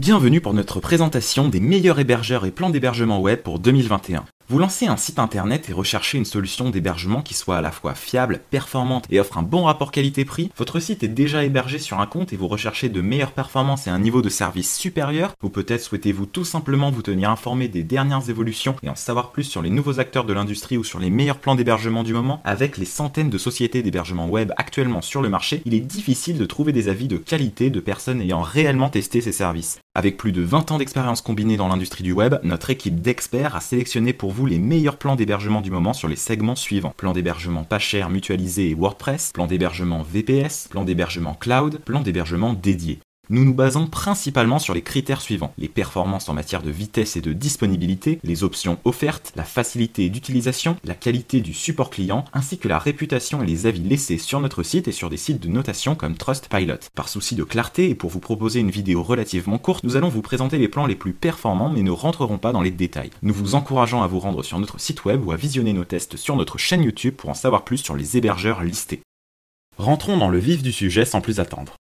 Bienvenue pour notre présentation des meilleurs hébergeurs et plans d'hébergement web pour 2021. Vous lancez un site internet et recherchez une solution d'hébergement qui soit à la fois fiable, performante et offre un bon rapport qualité-prix. Votre site est déjà hébergé sur un compte et vous recherchez de meilleures performances et un niveau de service supérieur. Ou peut-être souhaitez-vous tout simplement vous tenir informé des dernières évolutions et en savoir plus sur les nouveaux acteurs de l'industrie ou sur les meilleurs plans d'hébergement du moment? Avec les centaines de sociétés d'hébergement web actuellement sur le marché, il est difficile de trouver des avis de qualité de personnes ayant réellement testé ces services. Avec plus de 20 ans d'expérience combinée dans l'industrie du web, notre équipe d'experts a sélectionné pour vous les meilleurs plans d'hébergement du moment sur les segments suivants. Plan d'hébergement pas cher mutualisé et WordPress, plan d'hébergement VPS, plan d'hébergement cloud, plan d'hébergement dédié. Nous nous basons principalement sur les critères suivants. Les performances en matière de vitesse et de disponibilité, les options offertes, la facilité d'utilisation, la qualité du support client, ainsi que la réputation et les avis laissés sur notre site et sur des sites de notation comme Trustpilot. Par souci de clarté et pour vous proposer une vidéo relativement courte, nous allons vous présenter les plans les plus performants mais ne rentrerons pas dans les détails. Nous vous encourageons à vous rendre sur notre site web ou à visionner nos tests sur notre chaîne YouTube pour en savoir plus sur les hébergeurs listés. Rentrons dans le vif du sujet sans plus attendre.